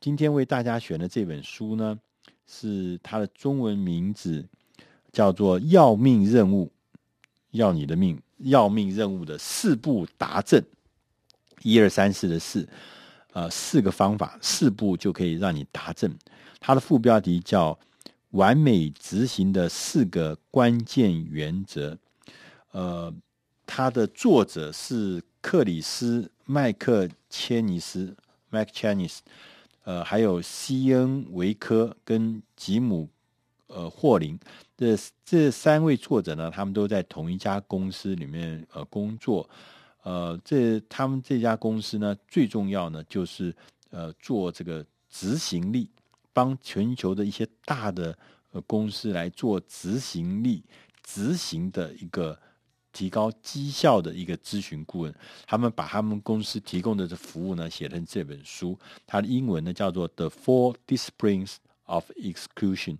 今天为大家选的这本书呢，是它的中文名字叫做《要命任务》，要你的命，要命任务的四步达阵，一二三四的四，呃，四个方法，四步就可以让你达阵。它的副标题叫“完美执行的四个关键原则”。呃，它的作者是克里斯麦克切尼斯 （Mac c h a n i s e 呃，还有西恩维科跟吉姆呃霍林。这这三位作者呢，他们都在同一家公司里面呃工作。呃，这他们这家公司呢，最重要呢就是呃做这个执行力。帮全球的一些大的呃公司来做执行力执行的一个提高绩效的一个咨询顾问，他们把他们公司提供的这服务呢写成这本书，它的英文呢叫做《The Four Disciplines of Execution》。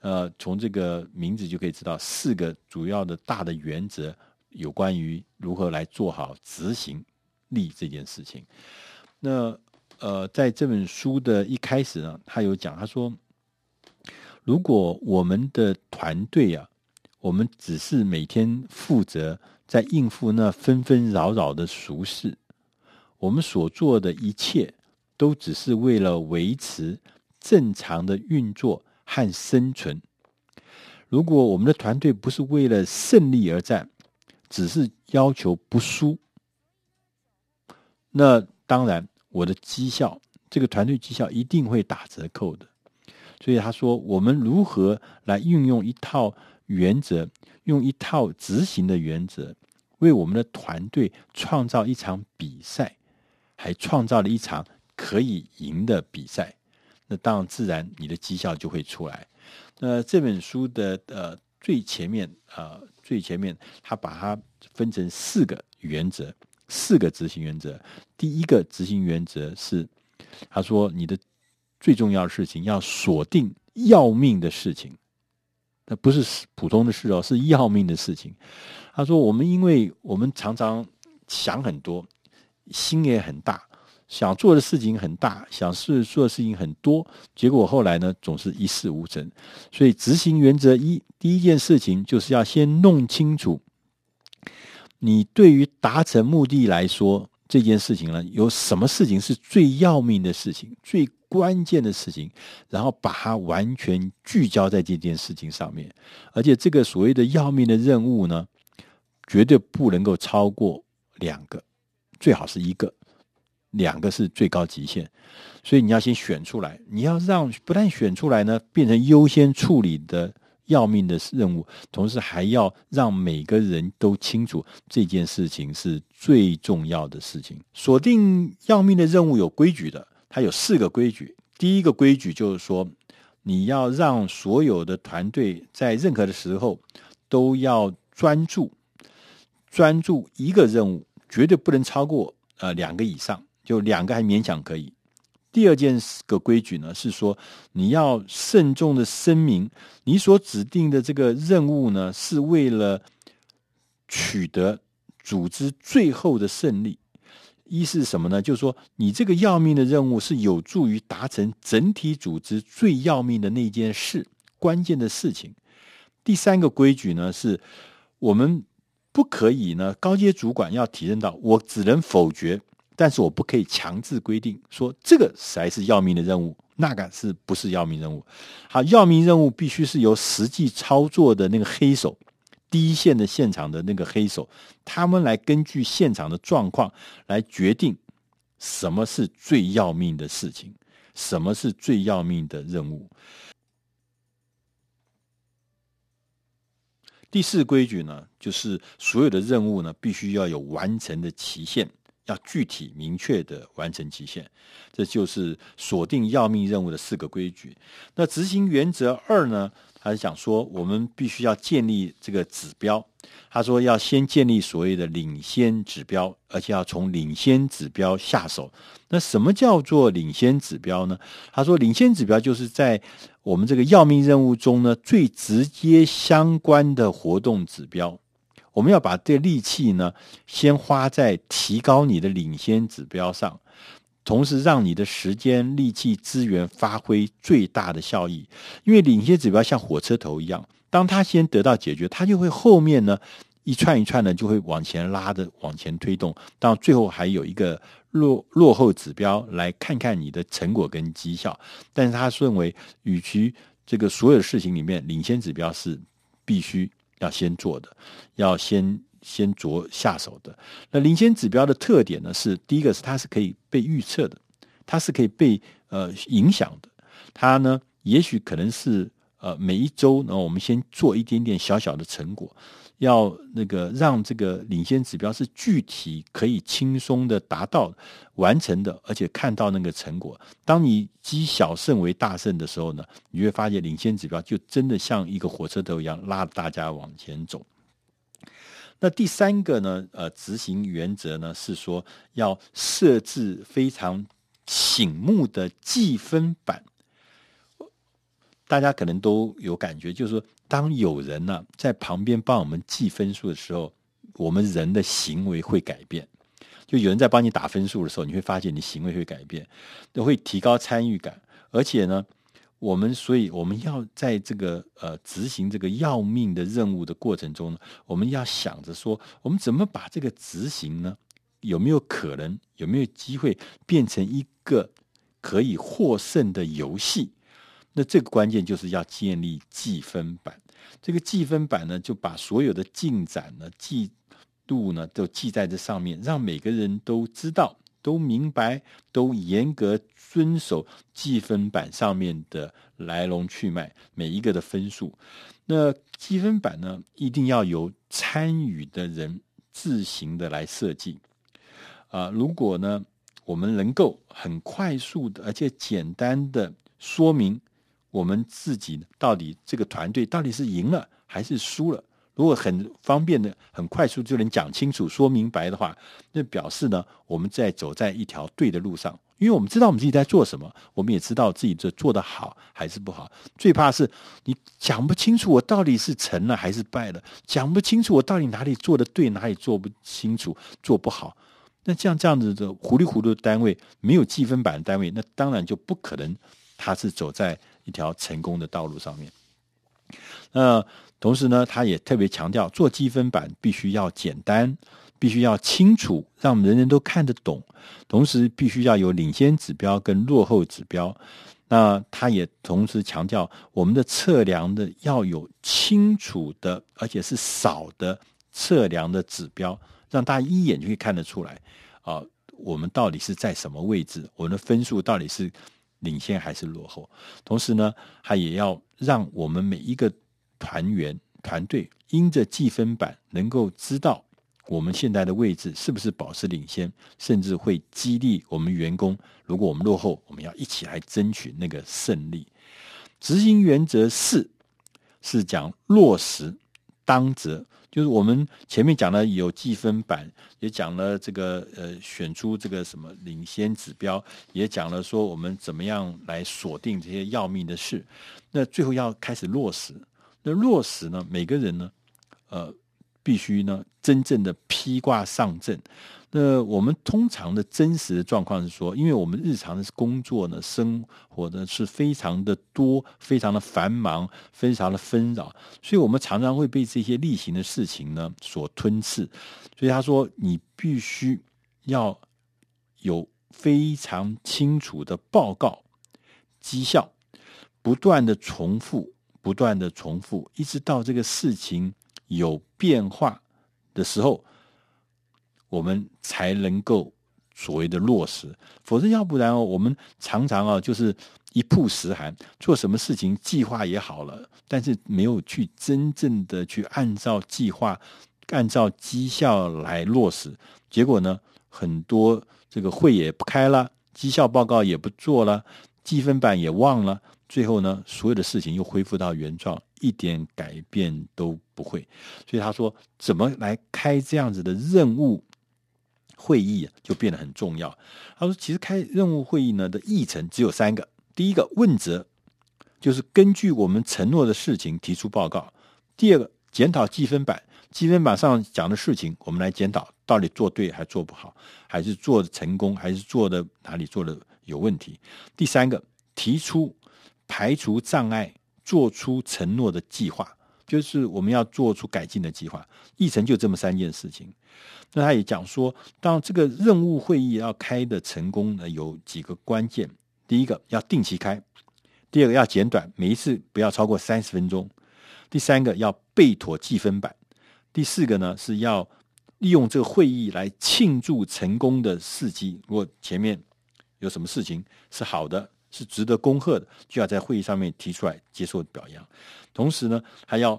呃，从这个名字就可以知道四个主要的大的原则，有关于如何来做好执行力这件事情。那。呃，在这本书的一开始呢，他有讲，他说，如果我们的团队啊，我们只是每天负责在应付那纷纷扰扰的俗事，我们所做的一切都只是为了维持正常的运作和生存。如果我们的团队不是为了胜利而战，只是要求不输，那当然。我的绩效，这个团队绩效一定会打折扣的。所以他说，我们如何来运用一套原则，用一套执行的原则，为我们的团队创造一场比赛，还创造了一场可以赢的比赛。那当然，自然你的绩效就会出来。那这本书的呃最前面啊、呃，最前面他把它分成四个原则。四个执行原则，第一个执行原则是，他说你的最重要的事情要锁定要命的事情，那不是普通的事哦，是要命的事情。他说我们因为我们常常想很多，心也很大，想做的事情很大，想事做的事情很多，结果后来呢总是一事无成。所以执行原则一，第一件事情就是要先弄清楚。你对于达成目的来说，这件事情呢，有什么事情是最要命的事情、最关键的事情？然后把它完全聚焦在这件事情上面，而且这个所谓的要命的任务呢，绝对不能够超过两个，最好是一个，两个是最高极限。所以你要先选出来，你要让不但选出来呢，变成优先处理的。要命的任务，同时还要让每个人都清楚这件事情是最重要的事情。锁定要命的任务有规矩的，它有四个规矩。第一个规矩就是说，你要让所有的团队在任何的时候都要专注，专注一个任务，绝对不能超过呃两个以上，就两个还勉强可以。第二件个规矩呢，是说你要慎重的声明，你所指定的这个任务呢，是为了取得组织最后的胜利。一是什么呢？就是说，你这个要命的任务是有助于达成整体组织最要命的那件事，关键的事情。第三个规矩呢，是我们不可以呢，高阶主管要体认到，我只能否决。但是我不可以强制规定说这个才是要命的任务，那个是不是要命任务？好，要命任务必须是由实际操作的那个黑手，第一线的现场的那个黑手，他们来根据现场的状况来决定什么是最要命的事情，什么是最要命的任务。第四规矩呢，就是所有的任务呢，必须要有完成的期限。要具体明确的完成期限，这就是锁定要命任务的四个规矩。那执行原则二呢？他是讲说，我们必须要建立这个指标。他说要先建立所谓的领先指标，而且要从领先指标下手。那什么叫做领先指标呢？他说，领先指标就是在我们这个要命任务中呢，最直接相关的活动指标。我们要把这力气呢，先花在提高你的领先指标上，同时让你的时间、力气、资源发挥最大的效益。因为领先指标像火车头一样，当它先得到解决，它就会后面呢一串一串的就会往前拉的往前推动，到最后还有一个落落后指标来看看你的成果跟绩效。但是他认为，与其这个所有事情里面，领先指标是必须要先做的，要先。先着下手的。那领先指标的特点呢，是第一个是它是可以被预测的，它是可以被呃影响的。它呢，也许可能是呃每一周呢，我们先做一点点小小的成果，要那个让这个领先指标是具体可以轻松的达到完成的，而且看到那个成果。当你积小胜为大胜的时候呢，你会发现领先指标就真的像一个火车头一样，拉着大家往前走。那第三个呢？呃，执行原则呢是说要设置非常醒目的计分板。大家可能都有感觉，就是说，当有人呢、在旁边帮我们记分数的时候，我们人的行为会改变。就有人在帮你打分数的时候，你会发现你行为会改变，都会提高参与感，而且呢。我们所以我们要在这个呃执行这个要命的任务的过程中呢，我们要想着说，我们怎么把这个执行呢？有没有可能？有没有机会变成一个可以获胜的游戏？那这个关键就是要建立计分板。这个计分板呢，就把所有的进展呢、记录呢都记在这上面，让每个人都知道。都明白，都严格遵守计分板上面的来龙去脉，每一个的分数。那计分板呢，一定要由参与的人自行的来设计。啊，如果呢，我们能够很快速的，而且简单的说明我们自己到底这个团队到底是赢了还是输了。如果很方便的、很快速就能讲清楚、说明白的话，那表示呢，我们在走在一条对的路上。因为我们知道我们自己在做什么，我们也知道自己这做得好还是不好。最怕是你讲不清楚，我到底是成了还是败了，讲不清楚我到底哪里做得对，哪里做不清楚、做不好。那像这样子的糊里糊涂的单位，没有计分板的单位，那当然就不可能，他是走在一条成功的道路上面。那。同时呢，他也特别强调，做积分板必须要简单，必须要清楚，让人人都看得懂。同时，必须要有领先指标跟落后指标。那他也同时强调，我们的测量的要有清楚的，而且是少的测量的指标，让大家一眼就可以看得出来啊，我们到底是在什么位置，我们的分数到底是领先还是落后。同时呢，他也要让我们每一个。团员团队因着计分板能够知道我们现在的位置是不是保持领先，甚至会激励我们员工。如果我们落后，我们要一起来争取那个胜利。执行原则四是讲落实当责，就是我们前面讲了有计分板，也讲了这个呃选出这个什么领先指标，也讲了说我们怎么样来锁定这些要命的事。那最后要开始落实。那落实呢？每个人呢，呃，必须呢，真正的披挂上阵。那我们通常的真实的状况是说，因为我们日常的工作呢，生活呢是非常的多，非常的繁忙，非常的纷扰，所以我们常常会被这些例行的事情呢所吞噬。所以他说，你必须要有非常清楚的报告绩效，不断的重复。不断的重复，一直到这个事情有变化的时候，我们才能够所谓的落实。否则，要不然哦，我们常常啊，就是一曝十寒，做什么事情计划也好了，但是没有去真正的去按照计划、按照绩效来落实。结果呢，很多这个会也不开了，绩效报告也不做了，积分板也忘了。最后呢，所有的事情又恢复到原状，一点改变都不会。所以他说，怎么来开这样子的任务会议，就变得很重要。他说，其实开任务会议呢的议程只有三个：第一个问责，就是根据我们承诺的事情提出报告；第二个检讨计分板，计分板上讲的事情我们来检讨，到底做对还做不好，还是做的成功，还是做的哪里做的有问题？第三个，提出排除障碍、做出承诺的计划，就是我们要做出改进的计划。议程就这么三件事情。那他也讲说，当这个任务会议要开的成功呢，有几个关键：第一个要定期开；第二个要简短，每一次不要超过三十分钟；第三个要备妥记分板；第四个呢是要。利用这个会议来庆祝成功的事迹。如果前面有什么事情是好的，是值得恭贺的，就要在会议上面提出来接受表扬。同时呢，还要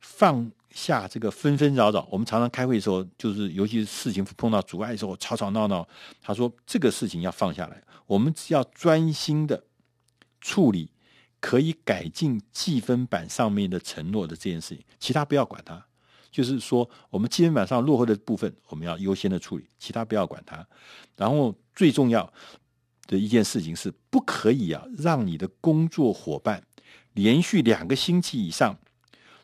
放下这个纷纷扰扰。我们常常开会的时候，就是尤其是事情碰到阻碍的时候，吵吵闹闹。他说这个事情要放下来，我们只要专心的处理可以改进记分板上面的承诺的这件事情，其他不要管它。就是说，我们记分板上落后的部分，我们要优先的处理，其他不要管它。然后最重要的一件事情是，不可以啊，让你的工作伙伴连续两个星期以上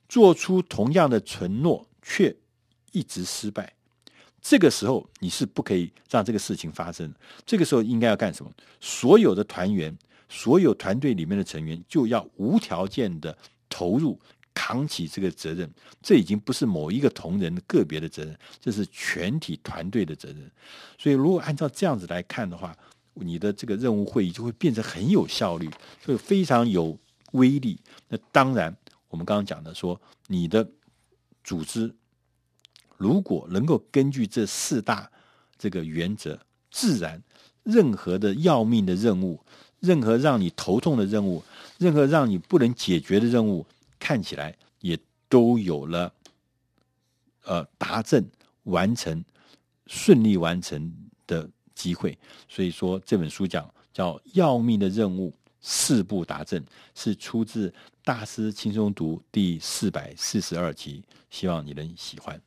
做出同样的承诺，却一直失败。这个时候你是不可以让这个事情发生。这个时候应该要干什么？所有的团员，所有团队里面的成员，就要无条件的投入。扛起这个责任，这已经不是某一个同仁个别的责任，这是全体团队的责任。所以，如果按照这样子来看的话，你的这个任务会议就会变成很有效率，会非常有威力。那当然，我们刚刚讲的说，你的组织如果能够根据这四大这个原则，自然任何的要命的任务，任何让你头痛的任务，任何让你不能解决的任务。看起来也都有了，呃，达阵完成、顺利完成的机会。所以说这本书讲叫“要命的任务，四步达阵”，是出自《大师轻松读》第四百四十二集。希望你能喜欢。